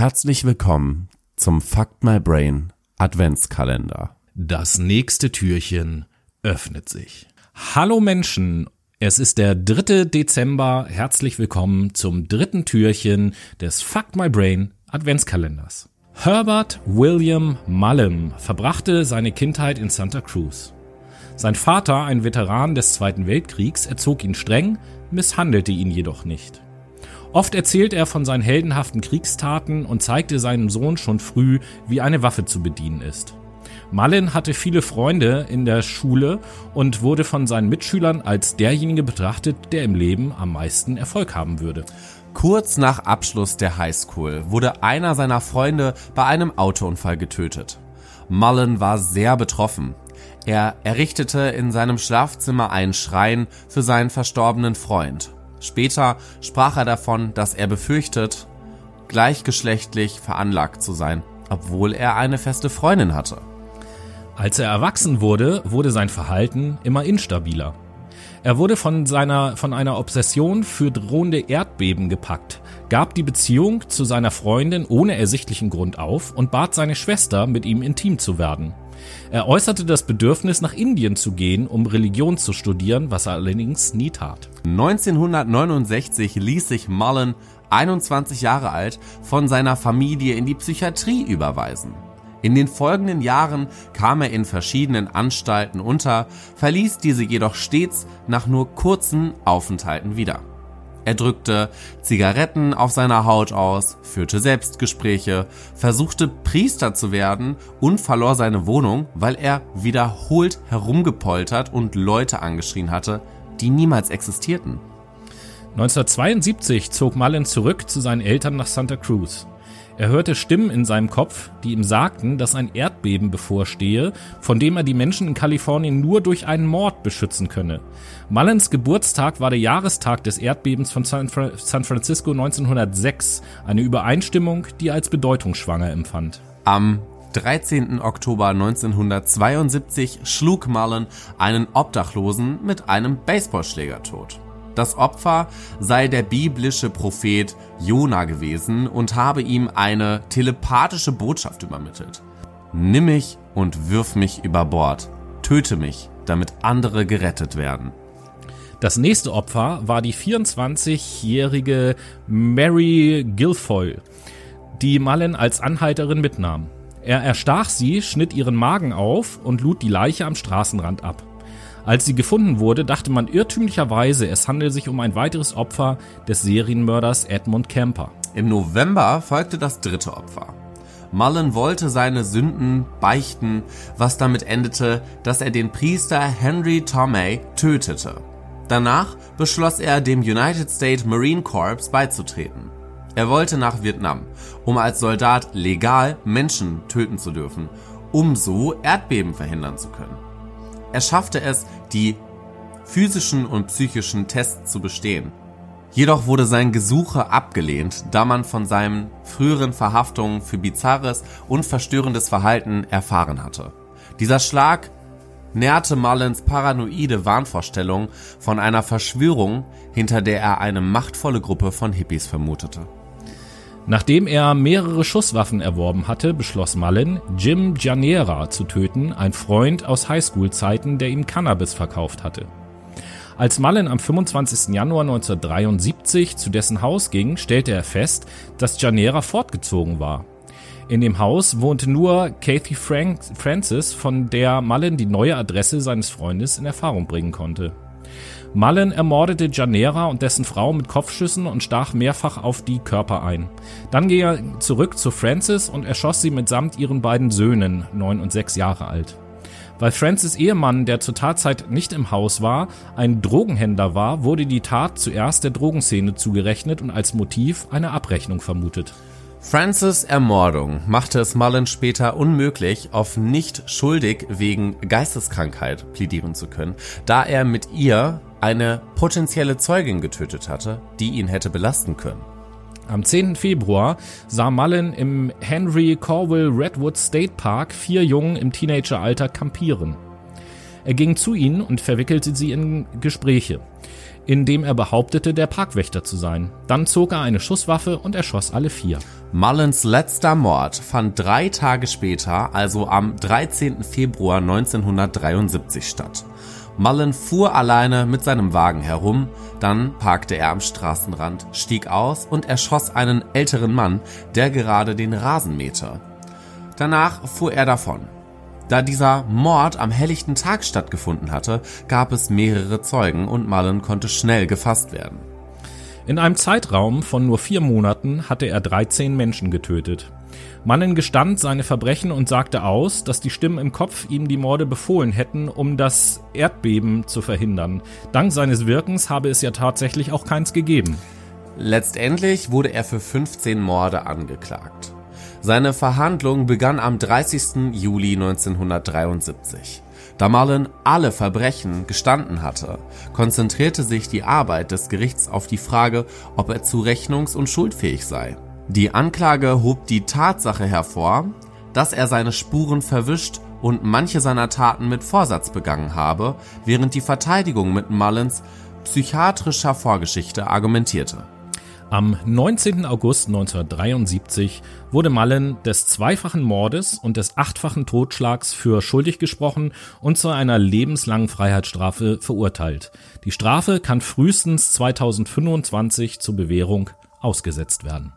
Herzlich willkommen zum Fuck My Brain Adventskalender. Das nächste Türchen öffnet sich. Hallo Menschen, es ist der 3. Dezember. Herzlich willkommen zum dritten Türchen des Fuck My Brain Adventskalenders. Herbert William Mullen verbrachte seine Kindheit in Santa Cruz. Sein Vater, ein Veteran des Zweiten Weltkriegs, erzog ihn streng, misshandelte ihn jedoch nicht. Oft erzählt er von seinen heldenhaften Kriegstaten und zeigte seinem Sohn schon früh, wie eine Waffe zu bedienen ist. Mullen hatte viele Freunde in der Schule und wurde von seinen Mitschülern als derjenige betrachtet, der im Leben am meisten Erfolg haben würde. Kurz nach Abschluss der Highschool wurde einer seiner Freunde bei einem Autounfall getötet. Mullen war sehr betroffen. Er errichtete in seinem Schlafzimmer einen Schrein für seinen verstorbenen Freund. Später sprach er davon, dass er befürchtet, gleichgeschlechtlich veranlagt zu sein, obwohl er eine feste Freundin hatte. Als er erwachsen wurde, wurde sein Verhalten immer instabiler. Er wurde von seiner, von einer Obsession für drohende Erdbeben gepackt, gab die Beziehung zu seiner Freundin ohne ersichtlichen Grund auf und bat seine Schwester, mit ihm intim zu werden. Er äußerte das Bedürfnis, nach Indien zu gehen, um Religion zu studieren, was er allerdings nie tat. 1969 ließ sich Mullen, 21 Jahre alt, von seiner Familie in die Psychiatrie überweisen. In den folgenden Jahren kam er in verschiedenen Anstalten unter, verließ diese jedoch stets nach nur kurzen Aufenthalten wieder. Er drückte Zigaretten auf seiner Haut aus, führte Selbstgespräche, versuchte Priester zu werden und verlor seine Wohnung, weil er wiederholt herumgepoltert und Leute angeschrien hatte, die niemals existierten. 1972 zog Mullen zurück zu seinen Eltern nach Santa Cruz. Er hörte Stimmen in seinem Kopf, die ihm sagten, dass ein Erdbeben bevorstehe, von dem er die Menschen in Kalifornien nur durch einen Mord beschützen könne. Mullens Geburtstag war der Jahrestag des Erdbebens von San, Francisco 1906, eine Übereinstimmung, die er als bedeutungsschwanger empfand. Am 13. Oktober 1972 schlug Mullen einen Obdachlosen mit einem Baseballschläger tot. Das Opfer sei der biblische Prophet Jona gewesen und habe ihm eine telepathische Botschaft übermittelt. Nimm mich und wirf mich über Bord. Töte mich, damit andere gerettet werden. Das nächste Opfer war die 24-jährige Mary Guilfoyle, die Mullen als Anhalterin mitnahm. Er erstach sie, schnitt ihren Magen auf und lud die Leiche am Straßenrand ab. Als sie gefunden wurde, dachte man irrtümlicherweise, es handele sich um ein weiteres Opfer des Serienmörders Edmund Kemper. Im November folgte das dritte Opfer. Mullen wollte seine Sünden beichten, was damit endete, dass er den Priester Henry Tomei tötete. Danach beschloss er, dem United States Marine Corps beizutreten. Er wollte nach Vietnam, um als Soldat legal Menschen töten zu dürfen, um so Erdbeben verhindern zu können. Er schaffte es, die physischen und psychischen Tests zu bestehen. Jedoch wurde sein Gesuche abgelehnt, da man von seinen früheren Verhaftungen für bizarres und verstörendes Verhalten erfahren hatte. Dieser Schlag nährte Mullins paranoide Wahnvorstellung von einer Verschwörung, hinter der er eine machtvolle Gruppe von Hippies vermutete. Nachdem er mehrere Schusswaffen erworben hatte, beschloss Mullen, Jim Janera zu töten, ein Freund aus Highschool-Zeiten, der ihm Cannabis verkauft hatte. Als Mullen am 25. Januar 1973 zu dessen Haus ging, stellte er fest, dass Janera fortgezogen war. In dem Haus wohnte nur Kathy Frank Francis, von der Mullen die neue Adresse seines Freundes in Erfahrung bringen konnte. Mullen ermordete Janera und dessen Frau mit Kopfschüssen und stach mehrfach auf die Körper ein. Dann ging er zurück zu Francis und erschoss sie mitsamt ihren beiden Söhnen, neun und sechs Jahre alt. Weil Francis Ehemann, der zur Tatzeit nicht im Haus war, ein Drogenhändler war, wurde die Tat zuerst der Drogenszene zugerechnet und als Motiv eine Abrechnung vermutet. Francis Ermordung machte es Mullen später unmöglich, auf nicht schuldig wegen Geisteskrankheit plädieren zu können, da er mit ihr eine potenzielle Zeugin getötet hatte, die ihn hätte belasten können. Am 10. Februar sah Mullen im Henry Corwell Redwood State Park vier Jungen im Teenageralter kampieren. Er ging zu ihnen und verwickelte sie in Gespräche. Indem er behauptete, der Parkwächter zu sein. Dann zog er eine Schusswaffe und erschoss alle vier. Mullins letzter Mord fand drei Tage später, also am 13. Februar 1973 statt. Mullen fuhr alleine mit seinem Wagen herum, dann parkte er am Straßenrand, stieg aus und erschoss einen älteren Mann, der gerade den Rasen mähte. Danach fuhr er davon. Da dieser Mord am helllichten Tag stattgefunden hatte, gab es mehrere Zeugen und Mullen konnte schnell gefasst werden. In einem Zeitraum von nur vier Monaten hatte er 13 Menschen getötet. Mannen gestand seine Verbrechen und sagte aus, dass die Stimmen im Kopf ihm die Morde befohlen hätten, um das Erdbeben zu verhindern. Dank seines Wirkens habe es ja tatsächlich auch keins gegeben. Letztendlich wurde er für 15 Morde angeklagt. Seine Verhandlung begann am 30. Juli 1973. Da Mullen alle Verbrechen gestanden hatte, konzentrierte sich die Arbeit des Gerichts auf die Frage, ob er zurechnungs- und schuldfähig sei. Die Anklage hob die Tatsache hervor, dass er seine Spuren verwischt und manche seiner Taten mit Vorsatz begangen habe, während die Verteidigung mit Mullins psychiatrischer Vorgeschichte argumentierte. Am 19. August 1973 wurde Mullen des zweifachen Mordes und des achtfachen Totschlags für schuldig gesprochen und zu einer lebenslangen Freiheitsstrafe verurteilt. Die Strafe kann frühestens 2025 zur Bewährung ausgesetzt werden